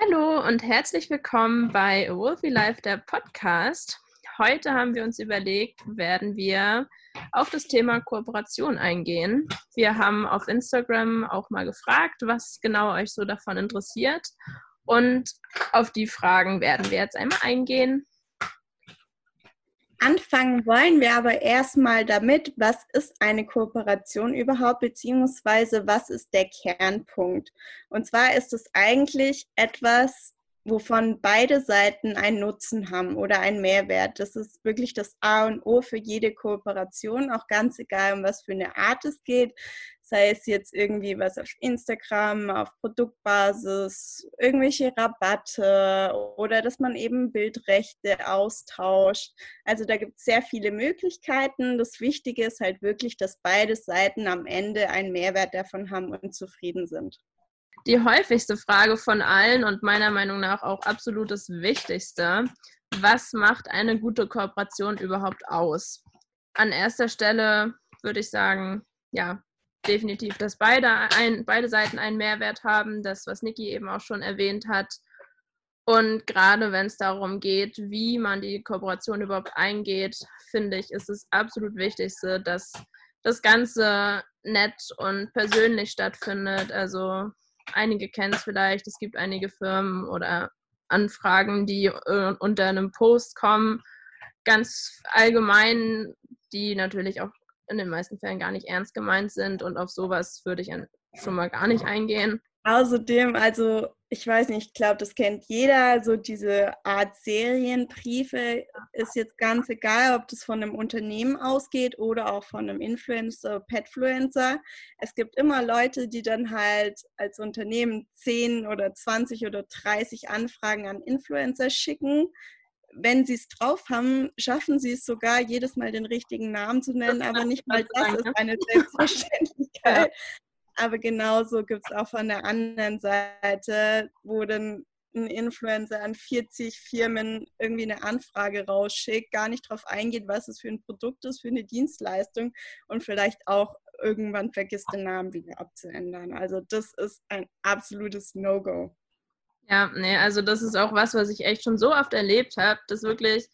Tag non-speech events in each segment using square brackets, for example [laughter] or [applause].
Hallo und herzlich willkommen bei Wolfie Life, der Podcast. Heute haben wir uns überlegt, werden wir auf das Thema Kooperation eingehen. Wir haben auf Instagram auch mal gefragt, was genau euch so davon interessiert. Und auf die Fragen werden wir jetzt einmal eingehen. Anfangen wollen wir aber erstmal damit, was ist eine Kooperation überhaupt, beziehungsweise was ist der Kernpunkt. Und zwar ist es eigentlich etwas, wovon beide Seiten einen Nutzen haben oder einen Mehrwert. Das ist wirklich das A und O für jede Kooperation, auch ganz egal, um was für eine Art es geht. Sei es jetzt irgendwie was auf Instagram, auf Produktbasis, irgendwelche Rabatte oder dass man eben Bildrechte austauscht. Also da gibt es sehr viele Möglichkeiten. Das Wichtige ist halt wirklich, dass beide Seiten am Ende einen Mehrwert davon haben und zufrieden sind die häufigste Frage von allen und meiner Meinung nach auch absolut das Wichtigste. Was macht eine gute Kooperation überhaupt aus? An erster Stelle würde ich sagen, ja, definitiv, dass beide, ein, beide Seiten einen Mehrwert haben, das, was Niki eben auch schon erwähnt hat. Und gerade wenn es darum geht, wie man die Kooperation überhaupt eingeht, finde ich, ist es absolut Wichtigste, dass das Ganze nett und persönlich stattfindet. Also einige kennen es vielleicht, es gibt einige Firmen oder Anfragen, die äh, unter einem Post kommen, ganz allgemein, die natürlich auch in den meisten Fällen gar nicht ernst gemeint sind und auf sowas würde ich schon mal gar nicht eingehen. Außerdem, also ich weiß nicht, ich glaube, das kennt jeder, so diese Art Serienbriefe ist jetzt ganz egal, ob das von einem Unternehmen ausgeht oder auch von einem Influencer, Petfluencer. Es gibt immer Leute, die dann halt als Unternehmen 10 oder 20 oder 30 Anfragen an Influencer schicken. Wenn sie es drauf haben, schaffen sie es sogar, jedes Mal den richtigen Namen zu nennen, aber nicht mal das ist eine [laughs] Selbstverständlichkeit. Aber genauso gibt es auch von der anderen Seite, wo dann ein Influencer an 40 Firmen irgendwie eine Anfrage rausschickt, gar nicht darauf eingeht, was es für ein Produkt ist, für eine Dienstleistung und vielleicht auch irgendwann vergisst, den Namen wieder abzuändern. Also das ist ein absolutes No-Go. Ja, nee, also das ist auch was, was ich echt schon so oft erlebt habe, dass wirklich,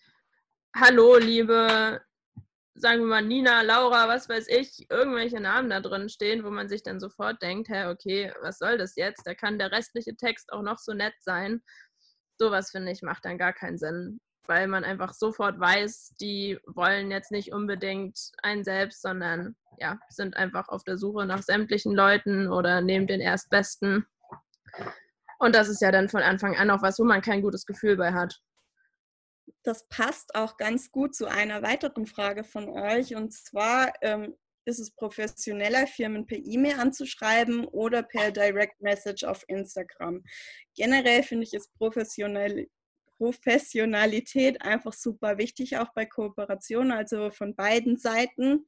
hallo, liebe sagen wir mal, Nina, Laura, was weiß ich, irgendwelche Namen da drin stehen, wo man sich dann sofort denkt, hä, okay, was soll das jetzt? Da kann der restliche Text auch noch so nett sein. Sowas, finde ich, macht dann gar keinen Sinn, weil man einfach sofort weiß, die wollen jetzt nicht unbedingt einen selbst, sondern ja, sind einfach auf der Suche nach sämtlichen Leuten oder nehmen den Erstbesten. Und das ist ja dann von Anfang an auch was, wo man kein gutes Gefühl bei hat das passt auch ganz gut zu einer weiteren Frage von euch. Und zwar ähm, ist es professioneller, Firmen per E-Mail anzuschreiben oder per Direct Message auf Instagram. Generell finde ich es professionell, Professionalität einfach super wichtig, auch bei Kooperationen, also von beiden Seiten.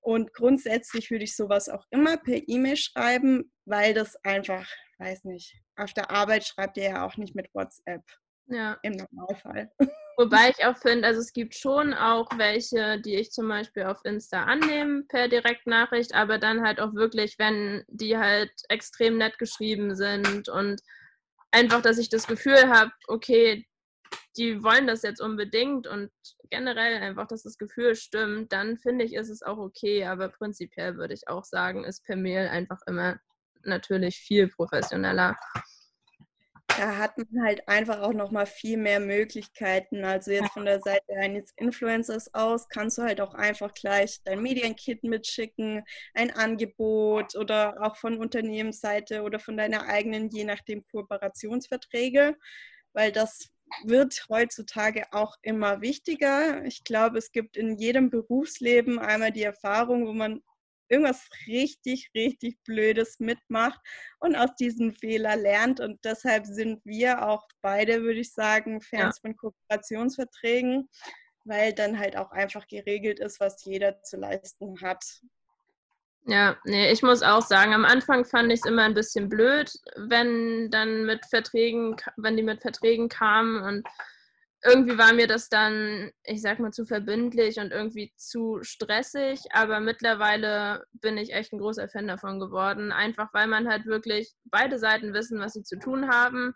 Und grundsätzlich würde ich sowas auch immer per E-Mail schreiben, weil das einfach, weiß nicht, auf der Arbeit schreibt ihr ja auch nicht mit WhatsApp. Ja. Im Normalfall. Wobei [laughs] ich auch finde, also es gibt schon auch welche, die ich zum Beispiel auf Insta annehme per Direktnachricht, aber dann halt auch wirklich, wenn die halt extrem nett geschrieben sind und einfach, dass ich das Gefühl habe, okay, die wollen das jetzt unbedingt und generell einfach, dass das Gefühl stimmt, dann finde ich, ist es auch okay, aber prinzipiell würde ich auch sagen, ist per Mail einfach immer natürlich viel professioneller da hat man halt einfach auch noch mal viel mehr Möglichkeiten. Also jetzt von der Seite eines Influencers aus kannst du halt auch einfach gleich dein Medienkit mitschicken, ein Angebot oder auch von Unternehmensseite oder von deiner eigenen, je nachdem, Kooperationsverträge, weil das wird heutzutage auch immer wichtiger. Ich glaube, es gibt in jedem Berufsleben einmal die Erfahrung, wo man irgendwas richtig, richtig Blödes mitmacht und aus diesem Fehler lernt. Und deshalb sind wir auch beide, würde ich sagen, Fans ja. von Kooperationsverträgen, weil dann halt auch einfach geregelt ist, was jeder zu leisten hat. Ja, nee, ich muss auch sagen, am Anfang fand ich es immer ein bisschen blöd, wenn dann mit Verträgen, wenn die mit Verträgen kamen und irgendwie war mir das dann, ich sag mal, zu verbindlich und irgendwie zu stressig. Aber mittlerweile bin ich echt ein großer Fan davon geworden. Einfach weil man halt wirklich beide Seiten wissen, was sie zu tun haben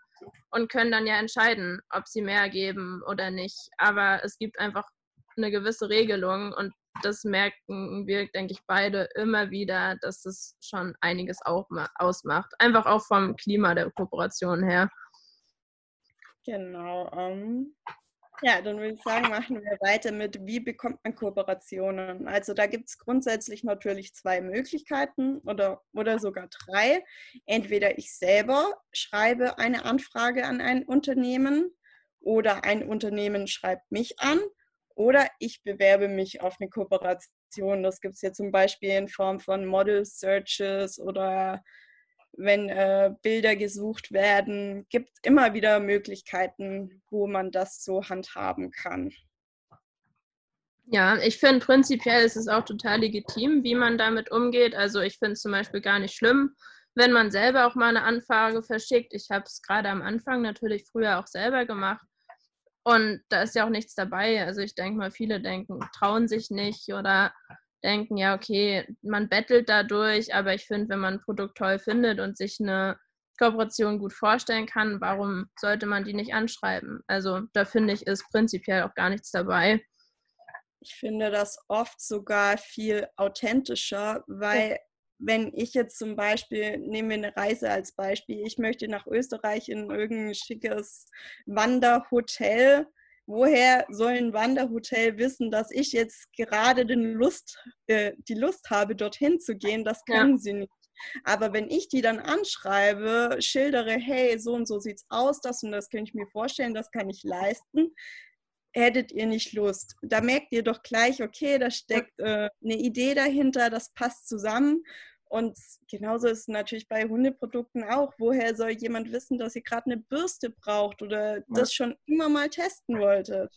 und können dann ja entscheiden, ob sie mehr geben oder nicht. Aber es gibt einfach eine gewisse Regelung und das merken wir, denke ich, beide immer wieder, dass das schon einiges auch ausmacht. Einfach auch vom Klima der Kooperation her. Genau. Ähm, ja, dann würde ich sagen, machen wir weiter mit, wie bekommt man Kooperationen? Also da gibt es grundsätzlich natürlich zwei Möglichkeiten oder, oder sogar drei. Entweder ich selber schreibe eine Anfrage an ein Unternehmen oder ein Unternehmen schreibt mich an oder ich bewerbe mich auf eine Kooperation. Das gibt es ja zum Beispiel in Form von Model Searches oder wenn äh, Bilder gesucht werden, gibt es immer wieder Möglichkeiten, wo man das so handhaben kann. Ja, ich finde prinzipiell ist es auch total legitim, wie man damit umgeht. Also ich finde es zum Beispiel gar nicht schlimm, wenn man selber auch mal eine Anfrage verschickt. Ich habe es gerade am Anfang natürlich früher auch selber gemacht. Und da ist ja auch nichts dabei. Also ich denke mal, viele denken, trauen sich nicht oder denken, ja, okay, man bettelt dadurch, aber ich finde, wenn man ein Produkt toll findet und sich eine Kooperation gut vorstellen kann, warum sollte man die nicht anschreiben? Also da finde ich, ist prinzipiell auch gar nichts dabei. Ich finde das oft sogar viel authentischer, weil ja. wenn ich jetzt zum Beispiel, nehmen wir eine Reise als Beispiel, ich möchte nach Österreich in irgendein schickes Wanderhotel woher soll ein Wanderhotel wissen, dass ich jetzt gerade den Lust, äh, die Lust habe, dorthin zu gehen? Das können ja. sie nicht. Aber wenn ich die dann anschreibe, schildere, hey, so und so sieht's aus, das und das kann ich mir vorstellen, das kann ich leisten, hättet ihr nicht Lust. Da merkt ihr doch gleich, okay, da steckt äh, eine Idee dahinter, das passt zusammen. Und genauso ist es natürlich bei Hundeprodukten auch. Woher soll jemand wissen, dass ihr gerade eine Bürste braucht oder ja. das schon immer mal testen wolltet?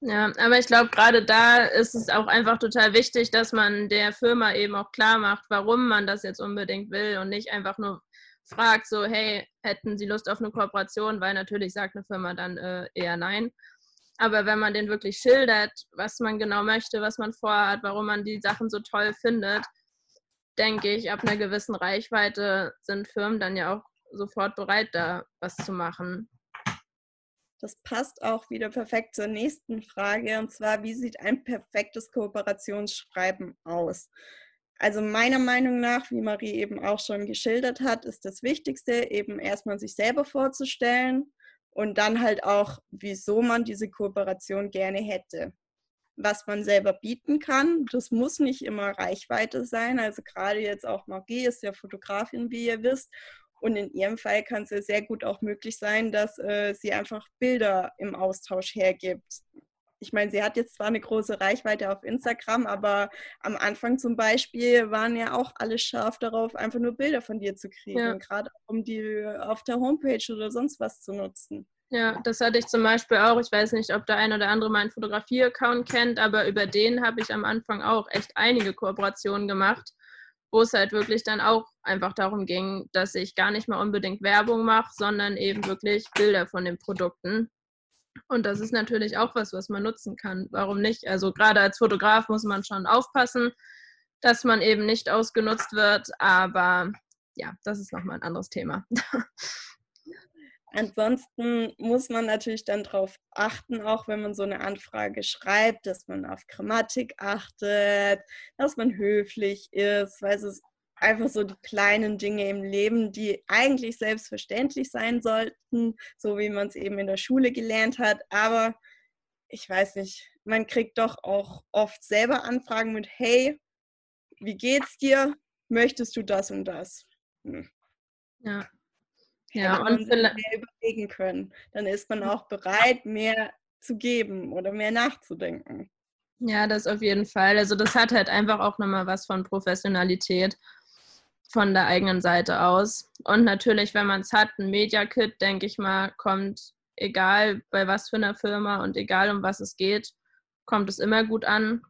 Ja, aber ich glaube, gerade da ist es auch einfach total wichtig, dass man der Firma eben auch klar macht, warum man das jetzt unbedingt will und nicht einfach nur fragt, so, hey, hätten Sie Lust auf eine Kooperation? Weil natürlich sagt eine Firma dann äh, eher nein. Aber wenn man den wirklich schildert, was man genau möchte, was man vorhat, warum man die Sachen so toll findet, denke ich, ab einer gewissen Reichweite sind Firmen dann ja auch sofort bereit, da was zu machen. Das passt auch wieder perfekt zur nächsten Frage, und zwar, wie sieht ein perfektes Kooperationsschreiben aus? Also meiner Meinung nach, wie Marie eben auch schon geschildert hat, ist das Wichtigste eben erstmal sich selber vorzustellen und dann halt auch, wieso man diese Kooperation gerne hätte was man selber bieten kann. Das muss nicht immer Reichweite sein. Also gerade jetzt auch Marie ist ja Fotografin, wie ihr wisst. Und in ihrem Fall kann es ja sehr gut auch möglich sein, dass äh, sie einfach Bilder im Austausch hergibt. Ich meine, sie hat jetzt zwar eine große Reichweite auf Instagram, aber am Anfang zum Beispiel waren ja auch alle scharf darauf, einfach nur Bilder von dir zu kriegen, ja. gerade um die auf der Homepage oder sonst was zu nutzen. Ja, das hatte ich zum Beispiel auch. Ich weiß nicht, ob der ein oder andere meinen Fotografie-Account kennt, aber über den habe ich am Anfang auch echt einige Kooperationen gemacht, wo es halt wirklich dann auch einfach darum ging, dass ich gar nicht mal unbedingt Werbung mache, sondern eben wirklich Bilder von den Produkten. Und das ist natürlich auch was, was man nutzen kann. Warum nicht? Also gerade als Fotograf muss man schon aufpassen, dass man eben nicht ausgenutzt wird. Aber ja, das ist nochmal ein anderes Thema. [laughs] Ansonsten muss man natürlich dann darauf achten, auch wenn man so eine Anfrage schreibt, dass man auf Grammatik achtet, dass man höflich ist, weil es einfach so die kleinen Dinge im Leben, die eigentlich selbstverständlich sein sollten, so wie man es eben in der Schule gelernt hat. Aber ich weiß nicht, man kriegt doch auch oft selber Anfragen mit, hey, wie geht's dir? Möchtest du das und das? Hm. Ja. Ja, und mehr überlegen können. Dann ist man auch bereit, mehr zu geben oder mehr nachzudenken. Ja, das auf jeden Fall. Also das hat halt einfach auch nochmal was von Professionalität von der eigenen Seite aus. Und natürlich, wenn man es hat, ein Media-Kit, denke ich mal, kommt, egal bei was für einer Firma und egal um was es geht, kommt es immer gut an.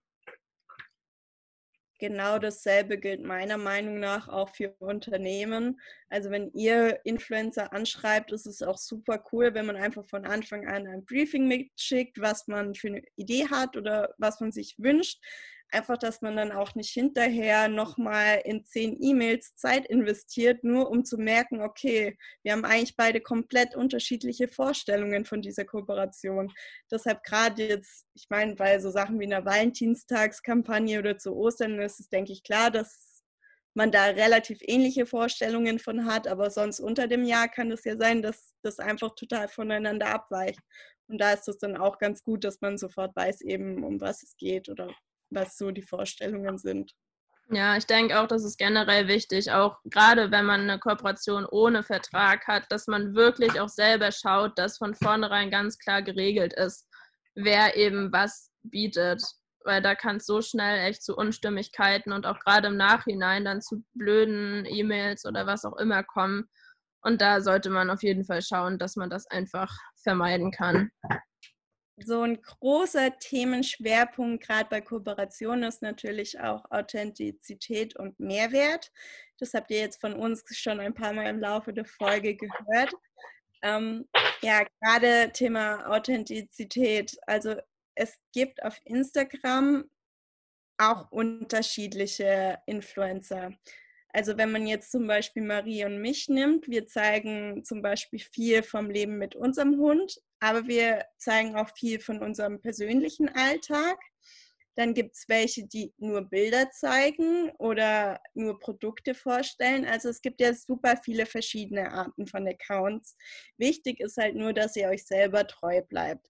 Genau dasselbe gilt meiner Meinung nach auch für Unternehmen. Also wenn ihr Influencer anschreibt, ist es auch super cool, wenn man einfach von Anfang an ein Briefing mitschickt, was man für eine Idee hat oder was man sich wünscht. Einfach, dass man dann auch nicht hinterher nochmal in zehn E-Mails Zeit investiert, nur um zu merken, okay, wir haben eigentlich beide komplett unterschiedliche Vorstellungen von dieser Kooperation. Deshalb gerade jetzt, ich meine, bei so Sachen wie einer Valentinstagskampagne oder zu Ostern ist es, denke ich, klar, dass man da relativ ähnliche Vorstellungen von hat, aber sonst unter dem Jahr kann es ja sein, dass das einfach total voneinander abweicht. Und da ist es dann auch ganz gut, dass man sofort weiß eben, um was es geht oder was so die Vorstellungen sind. Ja, ich denke auch, das ist generell wichtig, auch gerade wenn man eine Kooperation ohne Vertrag hat, dass man wirklich auch selber schaut, dass von vornherein ganz klar geregelt ist, wer eben was bietet. Weil da kann es so schnell echt zu Unstimmigkeiten und auch gerade im Nachhinein dann zu blöden E-Mails oder was auch immer kommen. Und da sollte man auf jeden Fall schauen, dass man das einfach vermeiden kann so ein großer Themenschwerpunkt gerade bei Kooperationen ist natürlich auch Authentizität und Mehrwert. Das habt ihr jetzt von uns schon ein paar Mal im Laufe der Folge gehört. Ähm, ja, gerade Thema Authentizität. Also es gibt auf Instagram auch unterschiedliche Influencer. Also wenn man jetzt zum Beispiel Marie und mich nimmt, wir zeigen zum Beispiel viel vom Leben mit unserem Hund, aber wir zeigen auch viel von unserem persönlichen Alltag. Dann gibt es welche, die nur Bilder zeigen oder nur Produkte vorstellen. Also es gibt ja super viele verschiedene Arten von Accounts. Wichtig ist halt nur, dass ihr euch selber treu bleibt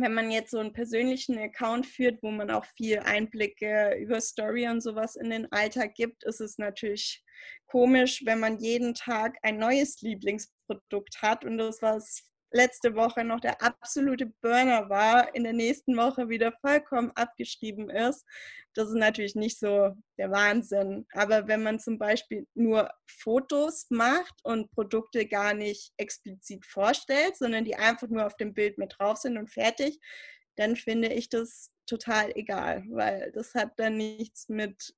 wenn man jetzt so einen persönlichen Account führt, wo man auch viel Einblicke über Story und sowas in den Alltag gibt, ist es natürlich komisch, wenn man jeden Tag ein neues Lieblingsprodukt hat und das, was letzte Woche noch der absolute Burner war, in der nächsten Woche wieder vollkommen abgeschrieben ist. Das ist natürlich nicht so der Wahnsinn. Aber wenn man zum Beispiel nur Fotos macht und Produkte gar nicht explizit vorstellt, sondern die einfach nur auf dem Bild mit drauf sind und fertig, dann finde ich das total egal, weil das hat dann nichts mit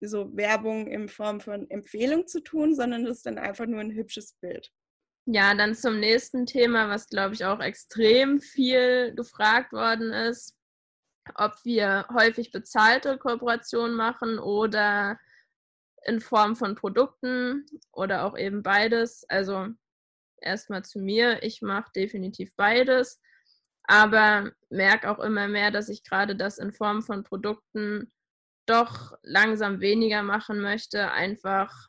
so Werbung in Form von Empfehlung zu tun, sondern das ist dann einfach nur ein hübsches Bild. Ja, dann zum nächsten Thema, was glaube ich auch extrem viel gefragt worden ist, ob wir häufig bezahlte Kooperationen machen oder in Form von Produkten oder auch eben beides. Also erstmal zu mir, ich mache definitiv beides, aber merke auch immer mehr, dass ich gerade das in Form von Produkten doch langsam weniger machen möchte, einfach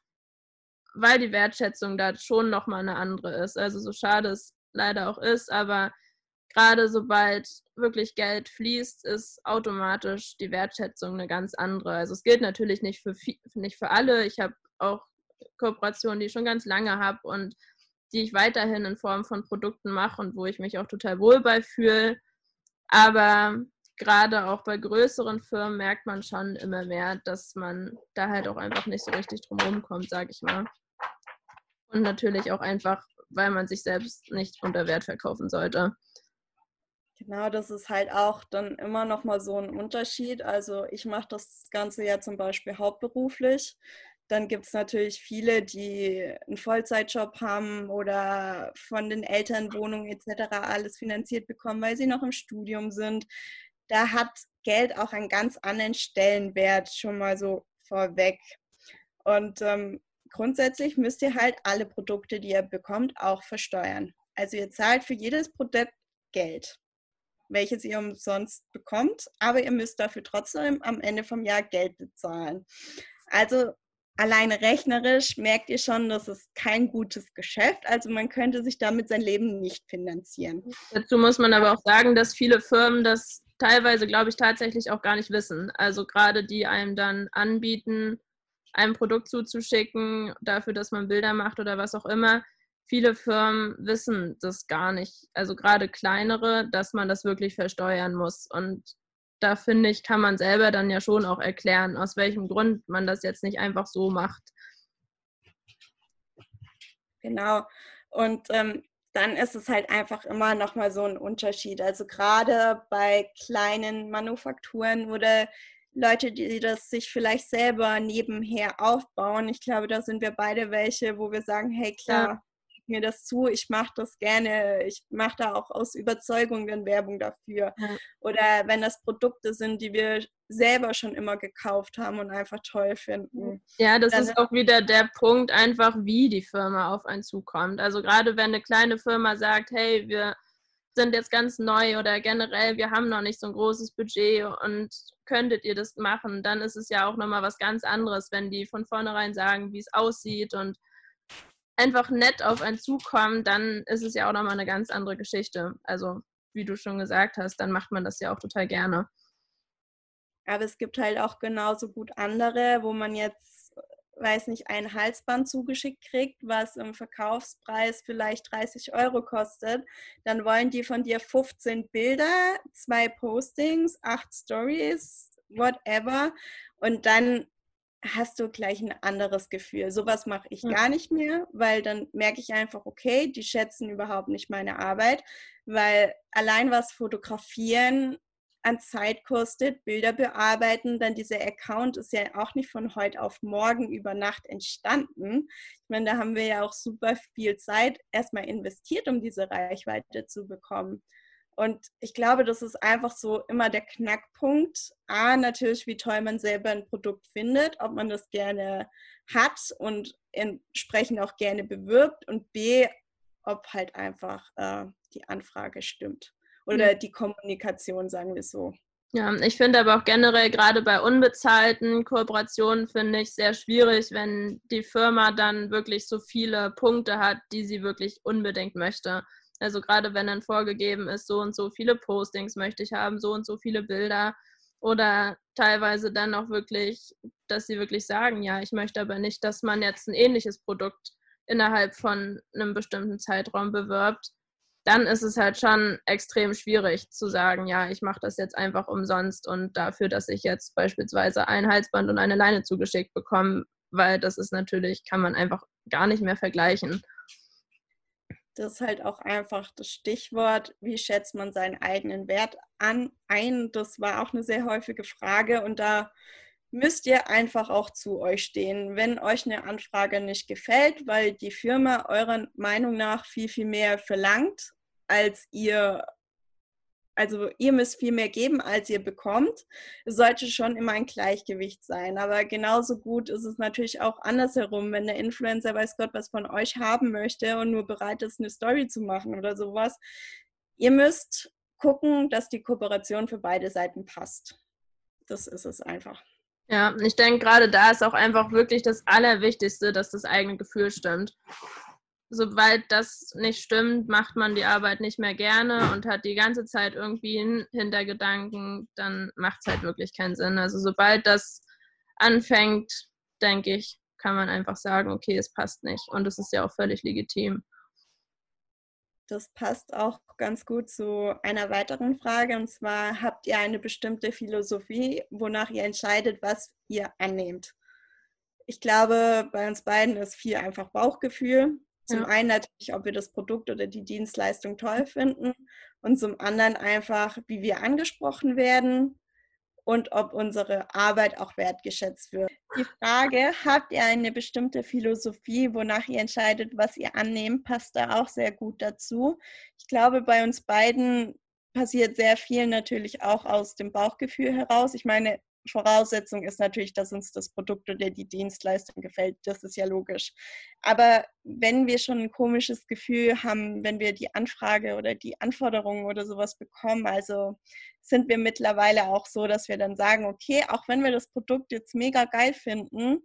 weil die Wertschätzung da schon nochmal eine andere ist. Also so schade es leider auch ist, aber gerade sobald wirklich Geld fließt, ist automatisch die Wertschätzung eine ganz andere. Also es gilt natürlich nicht für, nicht für alle. Ich habe auch Kooperationen, die ich schon ganz lange habe und die ich weiterhin in Form von Produkten mache und wo ich mich auch total wohl bei fühle. Aber gerade auch bei größeren Firmen merkt man schon immer mehr, dass man da halt auch einfach nicht so richtig drum kommt, sage ich mal. Und natürlich auch einfach, weil man sich selbst nicht unter Wert verkaufen sollte. Genau, das ist halt auch dann immer noch mal so ein Unterschied. Also ich mache das Ganze ja zum Beispiel hauptberuflich. Dann gibt es natürlich viele, die einen Vollzeitjob haben oder von den Eltern Wohnungen etc. alles finanziert bekommen, weil sie noch im Studium sind. Da hat Geld auch einen ganz anderen Stellenwert schon mal so vorweg. Und ähm, grundsätzlich müsst ihr halt alle Produkte, die ihr bekommt, auch versteuern. Also ihr zahlt für jedes Produkt Geld, welches ihr umsonst bekommt, aber ihr müsst dafür trotzdem am Ende vom Jahr Geld bezahlen. Also alleine rechnerisch merkt ihr schon, das ist kein gutes Geschäft. Also man könnte sich damit sein Leben nicht finanzieren. Dazu muss man aber auch sagen, dass viele Firmen das teilweise, glaube ich, tatsächlich auch gar nicht wissen. Also gerade die einem dann anbieten, ein Produkt zuzuschicken, dafür, dass man Bilder macht oder was auch immer. Viele Firmen wissen das gar nicht, also gerade kleinere, dass man das wirklich versteuern muss. Und da finde ich, kann man selber dann ja schon auch erklären, aus welchem Grund man das jetzt nicht einfach so macht. Genau. Und ähm, dann ist es halt einfach immer nochmal so ein Unterschied. Also gerade bei kleinen Manufakturen oder Leute, die das sich vielleicht selber nebenher aufbauen. Ich glaube, da sind wir beide welche, wo wir sagen, hey klar, ja. mir das zu, ich mache das gerne, ich mache da auch aus Überzeugung dann Werbung dafür. Ja. Oder wenn das Produkte sind, die wir selber schon immer gekauft haben und einfach toll finden. Ja, das ist auch wieder der Punkt, einfach wie die Firma auf einen zukommt. Also gerade wenn eine kleine Firma sagt, hey, wir sind jetzt ganz neu oder generell, wir haben noch nicht so ein großes Budget und könntet ihr das machen, dann ist es ja auch nochmal was ganz anderes, wenn die von vornherein sagen, wie es aussieht und einfach nett auf einen zukommen, dann ist es ja auch nochmal eine ganz andere Geschichte. Also, wie du schon gesagt hast, dann macht man das ja auch total gerne. Aber es gibt halt auch genauso gut andere, wo man jetzt weiß nicht, ein Halsband zugeschickt kriegt, was im Verkaufspreis vielleicht 30 Euro kostet, dann wollen die von dir 15 Bilder, zwei Postings, acht Stories, whatever. Und dann hast du gleich ein anderes Gefühl. Sowas mache ich gar nicht mehr, weil dann merke ich einfach, okay, die schätzen überhaupt nicht meine Arbeit, weil allein was fotografieren an Zeit kostet, Bilder bearbeiten, dann dieser Account ist ja auch nicht von heute auf morgen über Nacht entstanden. Ich meine, da haben wir ja auch super viel Zeit erstmal investiert, um diese Reichweite zu bekommen. Und ich glaube, das ist einfach so immer der Knackpunkt. A, natürlich, wie toll man selber ein Produkt findet, ob man das gerne hat und entsprechend auch gerne bewirbt. Und B, ob halt einfach äh, die Anfrage stimmt oder die Kommunikation, sagen wir so. Ja, ich finde aber auch generell gerade bei unbezahlten Kooperationen finde ich sehr schwierig, wenn die Firma dann wirklich so viele Punkte hat, die sie wirklich unbedingt möchte. Also gerade wenn dann vorgegeben ist, so und so viele Postings möchte ich haben, so und so viele Bilder oder teilweise dann auch wirklich, dass sie wirklich sagen, ja, ich möchte aber nicht, dass man jetzt ein ähnliches Produkt innerhalb von einem bestimmten Zeitraum bewirbt, dann ist es halt schon extrem schwierig zu sagen, ja, ich mache das jetzt einfach umsonst und dafür, dass ich jetzt beispielsweise ein Halsband und eine Leine zugeschickt bekomme, weil das ist natürlich, kann man einfach gar nicht mehr vergleichen. Das ist halt auch einfach das Stichwort, wie schätzt man seinen eigenen Wert an, ein. Das war auch eine sehr häufige Frage und da müsst ihr einfach auch zu euch stehen, wenn euch eine Anfrage nicht gefällt, weil die Firma eurer Meinung nach viel, viel mehr verlangt, als ihr, also ihr müsst viel mehr geben, als ihr bekommt. Sollte schon immer ein Gleichgewicht sein. Aber genauso gut ist es natürlich auch andersherum, wenn der Influencer weiß Gott was von euch haben möchte und nur bereit ist, eine Story zu machen oder sowas. Ihr müsst gucken, dass die Kooperation für beide Seiten passt. Das ist es einfach. Ja, ich denke, gerade da ist auch einfach wirklich das Allerwichtigste, dass das eigene Gefühl stimmt. Sobald das nicht stimmt, macht man die Arbeit nicht mehr gerne und hat die ganze Zeit irgendwie einen Hintergedanken, dann macht es halt wirklich keinen Sinn. Also sobald das anfängt, denke ich, kann man einfach sagen, okay, es passt nicht. Und es ist ja auch völlig legitim. Das passt auch ganz gut zu einer weiteren Frage. Und zwar, habt ihr eine bestimmte Philosophie, wonach ihr entscheidet, was ihr annehmt? Ich glaube, bei uns beiden ist viel einfach Bauchgefühl. Zum ja. einen natürlich, ob wir das Produkt oder die Dienstleistung toll finden und zum anderen einfach, wie wir angesprochen werden und ob unsere Arbeit auch wertgeschätzt wird. Die Frage, habt ihr eine bestimmte Philosophie, wonach ihr entscheidet, was ihr annehmt, passt da auch sehr gut dazu. Ich glaube, bei uns beiden passiert sehr viel natürlich auch aus dem Bauchgefühl heraus. Ich meine, Voraussetzung ist natürlich, dass uns das Produkt oder die Dienstleistung gefällt. Das ist ja logisch. Aber wenn wir schon ein komisches Gefühl haben, wenn wir die Anfrage oder die Anforderungen oder sowas bekommen, also sind wir mittlerweile auch so, dass wir dann sagen, okay, auch wenn wir das Produkt jetzt mega geil finden,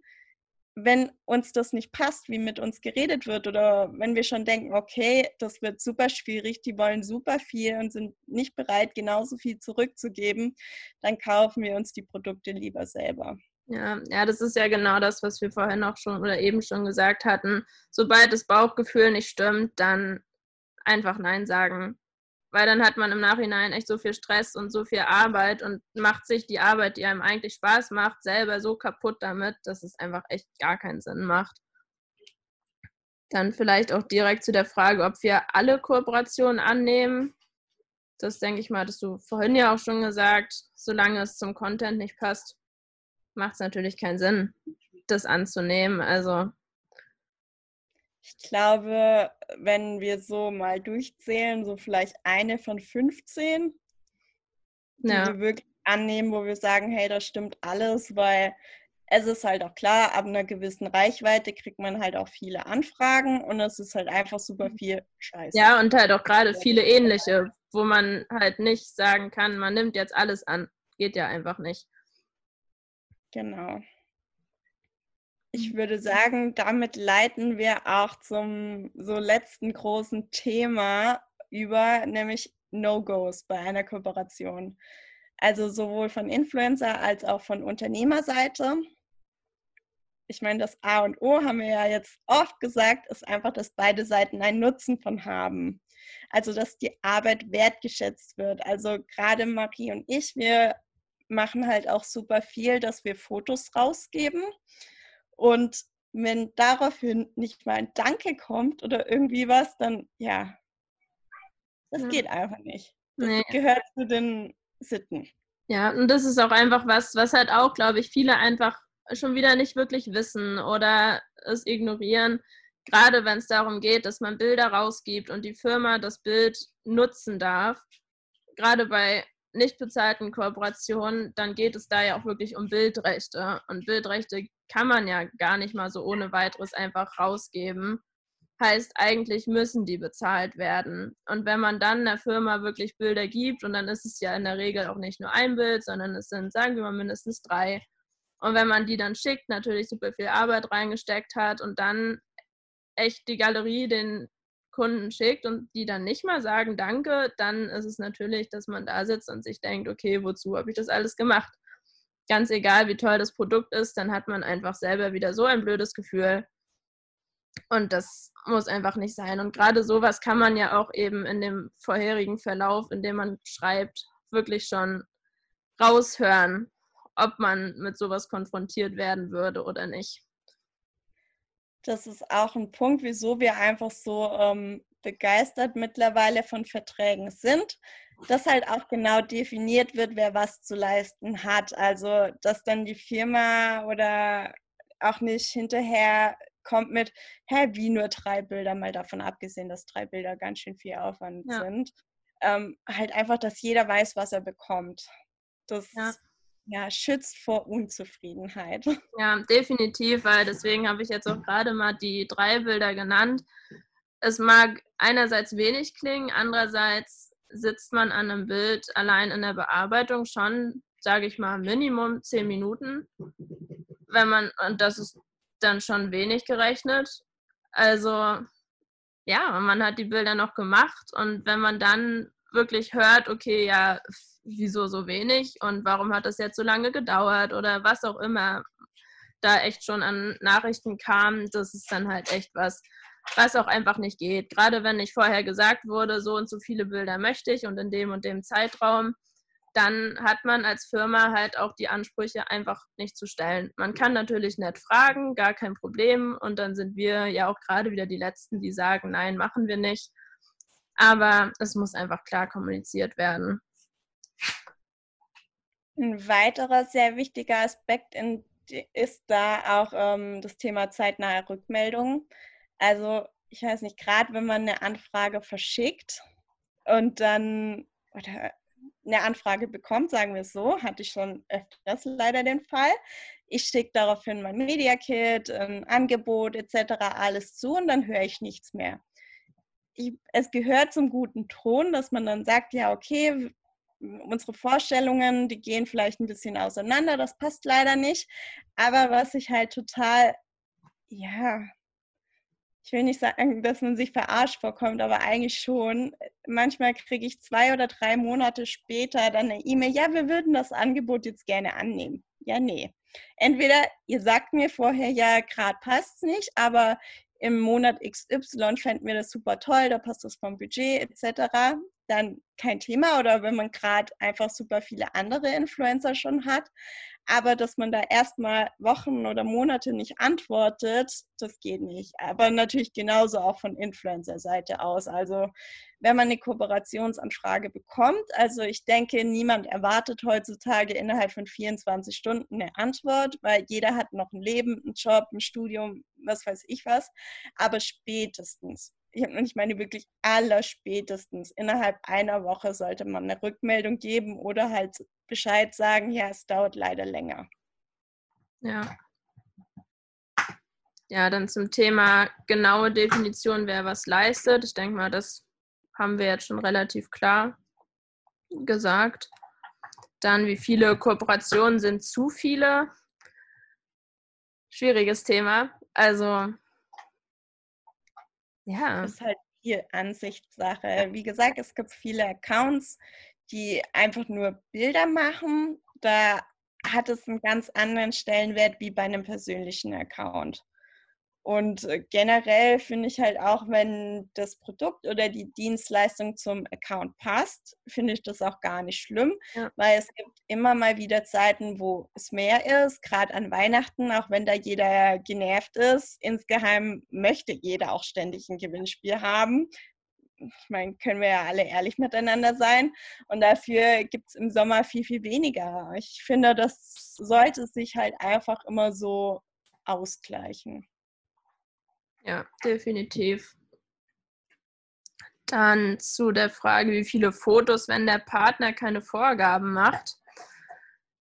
wenn uns das nicht passt, wie mit uns geredet wird oder wenn wir schon denken, okay, das wird super schwierig, die wollen super viel und sind nicht bereit, genauso viel zurückzugeben, dann kaufen wir uns die Produkte lieber selber. Ja, ja, das ist ja genau das, was wir vorhin auch schon oder eben schon gesagt hatten. Sobald das Bauchgefühl nicht stimmt, dann einfach Nein sagen weil dann hat man im Nachhinein echt so viel Stress und so viel Arbeit und macht sich die Arbeit, die einem eigentlich Spaß macht, selber so kaputt damit, dass es einfach echt gar keinen Sinn macht. Dann vielleicht auch direkt zu der Frage, ob wir alle Kooperationen annehmen. Das denke ich mal, hattest du vorhin ja auch schon gesagt, solange es zum Content nicht passt, macht es natürlich keinen Sinn, das anzunehmen. Also ich glaube, wenn wir so mal durchzählen, so vielleicht eine von 15, die ja. wir wirklich annehmen, wo wir sagen, hey, das stimmt alles, weil es ist halt auch klar, ab einer gewissen Reichweite kriegt man halt auch viele Anfragen und es ist halt einfach super mhm. viel Scheiße. Ja, und halt auch gerade viele ähnliche, wo man halt nicht sagen kann, man nimmt jetzt alles an. Geht ja einfach nicht. Genau. Ich mhm. würde sagen, damit leiten wir auch zum so letzten großen Thema über, nämlich No-Gos bei einer Kooperation. Also sowohl von Influencer als auch von Unternehmerseite. Ich meine, das A und O haben wir ja jetzt oft gesagt, ist einfach, dass beide Seiten einen Nutzen von haben. Also, dass die Arbeit wertgeschätzt wird. Also gerade Marie und ich, wir machen halt auch super viel, dass wir Fotos rausgeben und wenn daraufhin nicht mal ein Danke kommt oder irgendwie was, dann ja, das ja. geht einfach nicht. Das nee. gehört zu den Sitten. Ja, und das ist auch einfach was, was halt auch, glaube ich, viele einfach schon wieder nicht wirklich wissen oder es ignorieren. Gerade wenn es darum geht, dass man Bilder rausgibt und die Firma das Bild nutzen darf. Gerade bei nicht bezahlten Kooperationen, dann geht es da ja auch wirklich um Bildrechte. Und Bildrechte kann man ja gar nicht mal so ohne weiteres einfach rausgeben. Heißt, eigentlich müssen die bezahlt werden. Und wenn man dann der Firma wirklich Bilder gibt, und dann ist es ja in der Regel auch nicht nur ein Bild, sondern es sind, sagen wir mal, mindestens drei. Und wenn man die dann schickt, natürlich super viel Arbeit reingesteckt hat und dann echt die Galerie den Kunden schickt und die dann nicht mal sagen Danke, dann ist es natürlich, dass man da sitzt und sich denkt, okay, wozu habe ich das alles gemacht? Ganz egal, wie toll das Produkt ist, dann hat man einfach selber wieder so ein blödes Gefühl. Und das muss einfach nicht sein. Und gerade sowas kann man ja auch eben in dem vorherigen Verlauf, in dem man schreibt, wirklich schon raushören, ob man mit sowas konfrontiert werden würde oder nicht das ist auch ein Punkt, wieso wir einfach so ähm, begeistert mittlerweile von Verträgen sind, dass halt auch genau definiert wird, wer was zu leisten hat. Also, dass dann die Firma oder auch nicht hinterher kommt mit, hä, wie nur drei Bilder, mal davon abgesehen, dass drei Bilder ganz schön viel Aufwand ja. sind. Ähm, halt einfach, dass jeder weiß, was er bekommt. Das ja ja, schützt vor Unzufriedenheit. [laughs] Ja, definitiv, weil deswegen habe ich jetzt auch gerade mal die drei Bilder genannt. Es mag einerseits wenig klingen, andererseits sitzt man an einem Bild allein in der Bearbeitung schon, sage ich mal, Minimum zehn Minuten. Wenn man, und das ist dann schon wenig gerechnet. Also ja, man hat die Bilder noch gemacht und wenn man dann wirklich hört, okay, ja, wieso so wenig und warum hat das jetzt so lange gedauert oder was auch immer da echt schon an Nachrichten kam, das ist dann halt echt was, was auch einfach nicht geht. Gerade wenn nicht vorher gesagt wurde, so und so viele Bilder möchte ich und in dem und dem Zeitraum, dann hat man als Firma halt auch die Ansprüche einfach nicht zu stellen. Man kann natürlich nett fragen, gar kein Problem. Und dann sind wir ja auch gerade wieder die Letzten, die sagen, nein, machen wir nicht. Aber es muss einfach klar kommuniziert werden. Ein weiterer sehr wichtiger Aspekt ist da auch ähm, das Thema zeitnahe Rückmeldung. Also ich weiß nicht, gerade wenn man eine Anfrage verschickt und dann oder eine Anfrage bekommt, sagen wir es so, hatte ich schon öfters leider den Fall. Ich schicke daraufhin mein Media Kit, ein Angebot etc. alles zu und dann höre ich nichts mehr. Ich, es gehört zum guten Ton, dass man dann sagt, ja, okay, unsere Vorstellungen, die gehen vielleicht ein bisschen auseinander, das passt leider nicht. Aber was ich halt total, ja, ich will nicht sagen, dass man sich verarscht vorkommt, aber eigentlich schon. Manchmal kriege ich zwei oder drei Monate später dann eine E-Mail, ja, wir würden das Angebot jetzt gerne annehmen. Ja, nee. Entweder ihr sagt mir vorher, ja, gerade passt es nicht, aber im Monat XY fänden wir das super toll, da passt das vom Budget etc dann kein Thema oder wenn man gerade einfach super viele andere Influencer schon hat. Aber dass man da erstmal Wochen oder Monate nicht antwortet, das geht nicht. Aber natürlich genauso auch von Influencer-Seite aus. Also wenn man eine Kooperationsanfrage bekommt, also ich denke, niemand erwartet heutzutage innerhalb von 24 Stunden eine Antwort, weil jeder hat noch ein Leben, einen Job, ein Studium, was weiß ich was. Aber spätestens ich meine wirklich allerspätestens innerhalb einer Woche sollte man eine Rückmeldung geben oder halt Bescheid sagen, ja, es dauert leider länger. Ja. Ja, dann zum Thema genaue Definition, wer was leistet. Ich denke mal, das haben wir jetzt schon relativ klar gesagt. Dann, wie viele Kooperationen sind zu viele? Schwieriges Thema. Also ja. Das ist halt viel Ansichtssache. Wie gesagt, es gibt viele Accounts, die einfach nur Bilder machen. Da hat es einen ganz anderen Stellenwert wie bei einem persönlichen Account. Und äh, generell finde ich halt auch, wenn das Produkt oder die Dienstleistung zum Account passt, finde ich das auch gar nicht schlimm, ja. weil es gibt immer mal wieder Zeiten, wo es mehr ist, gerade an Weihnachten, auch wenn da jeder genervt ist. Insgeheim möchte jeder auch ständig ein Gewinnspiel haben. Ich meine, können wir ja alle ehrlich miteinander sein. Und dafür gibt es im Sommer viel, viel weniger. Ich finde, das sollte sich halt einfach immer so ausgleichen. Ja, definitiv. Dann zu der Frage, wie viele Fotos, wenn der Partner keine Vorgaben macht.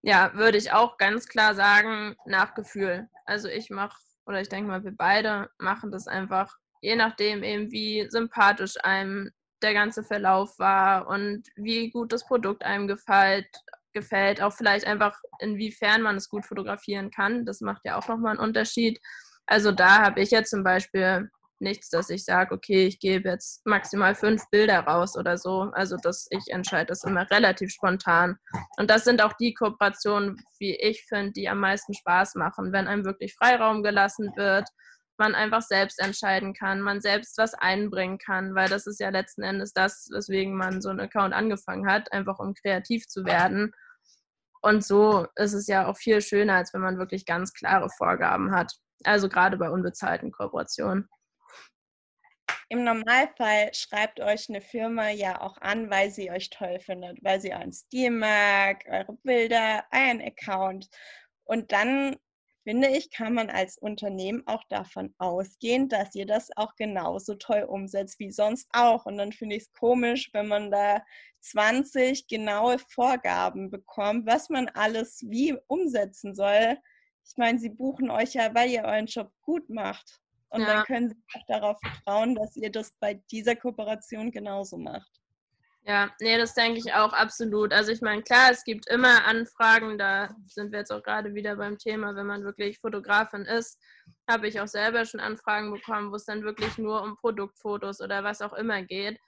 Ja, würde ich auch ganz klar sagen, nach Gefühl. Also ich mache, oder ich denke mal, wir beide machen das einfach, je nachdem eben, wie sympathisch einem der ganze Verlauf war und wie gut das Produkt einem gefällt, gefällt, auch vielleicht einfach inwiefern man es gut fotografieren kann. Das macht ja auch nochmal einen Unterschied. Also da habe ich jetzt zum Beispiel nichts, dass ich sage, okay, ich gebe jetzt maximal fünf Bilder raus oder so. Also dass ich entscheide das immer relativ spontan. Und das sind auch die Kooperationen, wie ich finde, die am meisten Spaß machen, wenn einem wirklich Freiraum gelassen wird, man einfach selbst entscheiden kann, man selbst was einbringen kann, weil das ist ja letzten Endes das, weswegen man so einen Account angefangen hat, einfach um kreativ zu werden. Und so ist es ja auch viel schöner, als wenn man wirklich ganz klare Vorgaben hat. Also gerade bei unbezahlten Kooperationen. Im Normalfall schreibt euch eine Firma ja auch an, weil sie euch toll findet, weil sie euren Stil mag, eure Bilder, euren Account. Und dann finde ich, kann man als Unternehmen auch davon ausgehen, dass ihr das auch genauso toll umsetzt wie sonst auch. Und dann finde ich es komisch, wenn man da 20 genaue Vorgaben bekommt, was man alles wie umsetzen soll ich meine, sie buchen euch ja, weil ihr euren Job gut macht. Und ja. dann können sie auch darauf vertrauen, dass ihr das bei dieser Kooperation genauso macht. Ja, nee, das denke ich auch absolut. Also ich meine, klar, es gibt immer Anfragen, da sind wir jetzt auch gerade wieder beim Thema, wenn man wirklich Fotografin ist, habe ich auch selber schon Anfragen bekommen, wo es dann wirklich nur um Produktfotos oder was auch immer geht.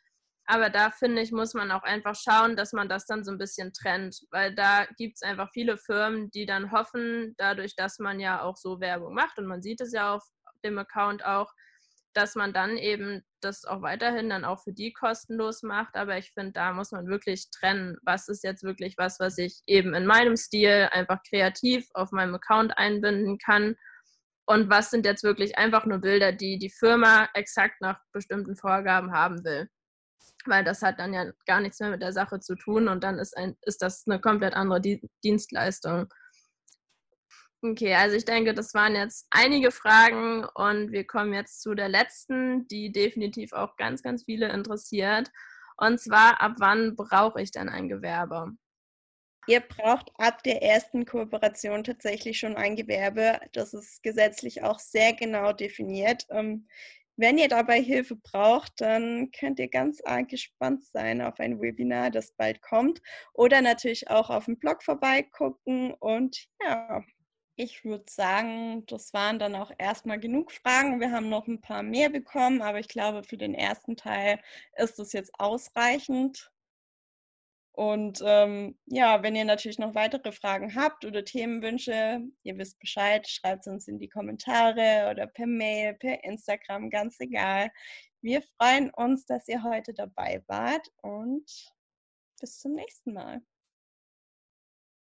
Aber da finde ich, muss man auch einfach schauen, dass man das dann so ein bisschen trennt, weil da gibt es einfach viele Firmen, die dann hoffen, dadurch, dass man ja auch so Werbung macht und man sieht es ja auf dem Account auch, dass man dann eben das auch weiterhin dann auch für die kostenlos macht. Aber ich finde, da muss man wirklich trennen, was ist jetzt wirklich was, was ich eben in meinem Stil einfach kreativ auf meinem Account einbinden kann. Und was sind jetzt wirklich einfach nur Bilder, die die Firma exakt nach bestimmten Vorgaben haben will weil das hat dann ja gar nichts mehr mit der Sache zu tun und dann ist, ein, ist das eine komplett andere Dienstleistung. Okay, also ich denke, das waren jetzt einige Fragen und wir kommen jetzt zu der letzten, die definitiv auch ganz, ganz viele interessiert. Und zwar, ab wann brauche ich denn ein Gewerbe? Ihr braucht ab der ersten Kooperation tatsächlich schon ein Gewerbe. Das ist gesetzlich auch sehr genau definiert. Ähm, wenn ihr dabei Hilfe braucht, dann könnt ihr ganz arg gespannt sein auf ein Webinar, das bald kommt. Oder natürlich auch auf dem Blog vorbeigucken. Und ja, ich würde sagen, das waren dann auch erstmal genug Fragen. Wir haben noch ein paar mehr bekommen, aber ich glaube, für den ersten Teil ist es jetzt ausreichend. Und ähm, ja, wenn ihr natürlich noch weitere Fragen habt oder Themenwünsche, ihr wisst Bescheid, schreibt es uns in die Kommentare oder per Mail, per Instagram, ganz egal. Wir freuen uns, dass ihr heute dabei wart und bis zum nächsten Mal.